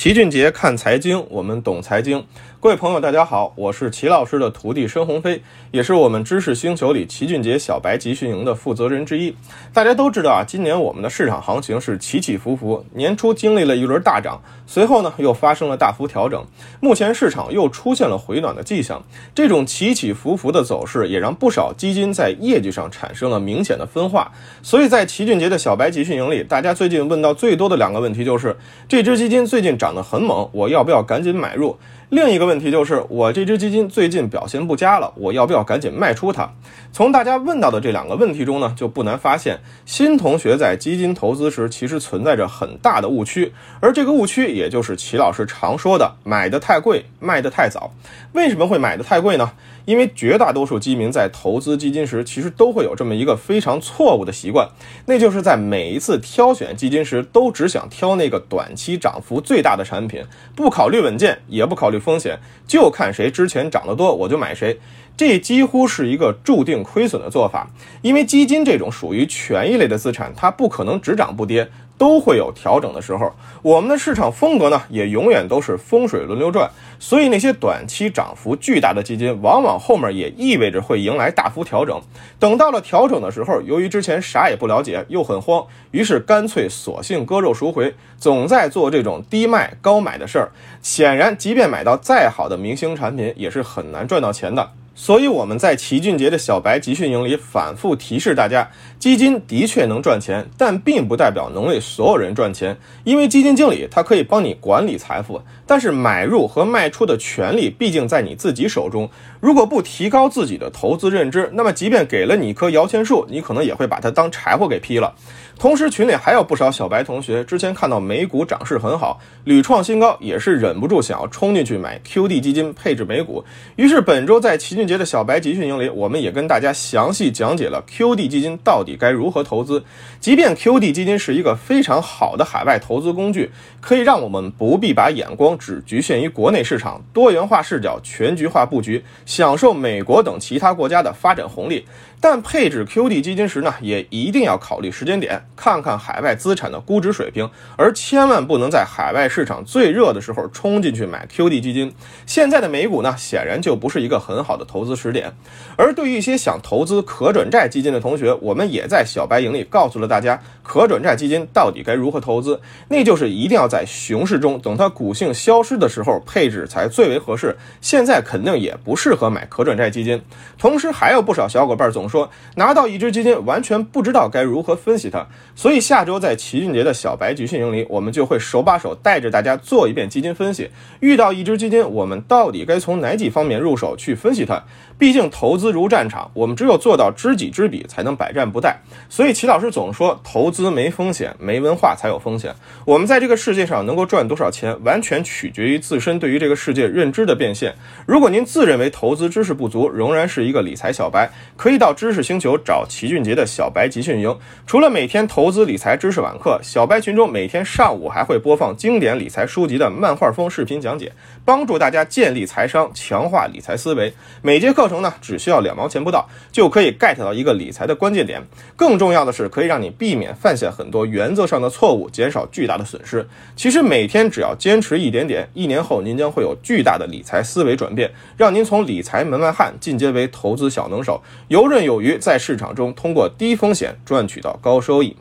齐俊杰看财经，我们懂财经。各位朋友，大家好，我是齐老师的徒弟申鸿飞，也是我们知识星球里齐俊杰小白集训营的负责人之一。大家都知道啊，今年我们的市场行情是起起伏伏，年初经历了一轮大涨，随后呢又发生了大幅调整，目前市场又出现了回暖的迹象。这种起起伏伏的走势，也让不少基金在业绩上产生了明显的分化。所以在齐俊杰的小白集训营里，大家最近问到最多的两个问题就是：这只基金最近涨。涨得很猛，我要不要赶紧买入？另一个问题就是，我这只基金最近表现不佳了，我要不要赶紧卖出它？从大家问到的这两个问题中呢，就不难发现，新同学在基金投资时其实存在着很大的误区，而这个误区也就是齐老师常说的“买的太贵，卖的太早”。为什么会买的太贵呢？因为绝大多数基民在投资基金时，其实都会有这么一个非常错误的习惯，那就是在每一次挑选基金时，都只想挑那个短期涨幅最大的产品，不考虑稳健，也不考虑风险，就看谁之前涨得多，我就买谁。这几乎是一个注定亏损的做法，因为基金这种属于权益类的资产，它不可能只涨不跌，都会有调整的时候。我们的市场风格呢，也永远都是风水轮流转，所以那些短期涨幅巨大的基金，往往后面也意味着会迎来大幅调整。等到了调整的时候，由于之前啥也不了解，又很慌，于是干脆索性割肉赎回，总在做这种低卖高买的事儿。显然，即便买到再好的明星产品，也是很难赚到钱的。所以我们在齐俊杰的小白集训营里反复提示大家，基金的确能赚钱，但并不代表能为所有人赚钱。因为基金经理他可以帮你管理财富，但是买入和卖出的权利毕竟在你自己手中。如果不提高自己的投资认知，那么即便给了你一棵摇钱树，你可能也会把它当柴火给劈了。同时，群里还有不少小白同学，之前看到美股涨势很好，屡创新高，也是忍不住想要冲进去买 QD 基金配置美股。于是本周在齐俊节的小白集训营里，我们也跟大家详细讲解了 QD 基金到底该如何投资。即便 QD 基金是一个非常好的海外投资工具，可以让我们不必把眼光只局限于国内市场，多元化视角，全局化布局，享受美国等其他国家的发展红利。但配置 QD 基金时呢，也一定要考虑时间点，看看海外资产的估值水平，而千万不能在海外市场最热的时候冲进去买 QD 基金。现在的美股呢，显然就不是一个很好的投投资时点。而对于一些想投资可转债基金的同学，我们也在小白营里告诉了大家，可转债基金到底该如何投资，那就是一定要在熊市中，等它股性消失的时候配置才最为合适。现在肯定也不适合买可转债基金。同时，还有不少小伙伴总。说拿到一只基金，完全不知道该如何分析它，所以下周在齐俊杰的小白集训营里，我们就会手把手带着大家做一遍基金分析。遇到一只基金，我们到底该从哪几方面入手去分析它？毕竟投资如战场，我们只有做到知己知彼，才能百战不殆。所以齐老师总说，投资没风险，没文化才有风险。我们在这个世界上能够赚多少钱，完全取决于自身对于这个世界认知的变现。如果您自认为投资知识不足，仍然是一个理财小白，可以到知识星球找齐俊杰的小白集训营。除了每天投资理财知识晚课，小白群中每天上午还会播放经典理财书籍的漫画风视频讲解，帮助大家建立财商，强化理财思维。每节课。程呢，只需要两毛钱不到，就可以 get 到一个理财的关键点。更重要的是，可以让你避免犯下很多原则上的错误，减少巨大的损失。其实每天只要坚持一点点，一年后您将会有巨大的理财思维转变，让您从理财门外汉进阶为投资小能手，游刃有余，在市场中通过低风险赚取到高收益。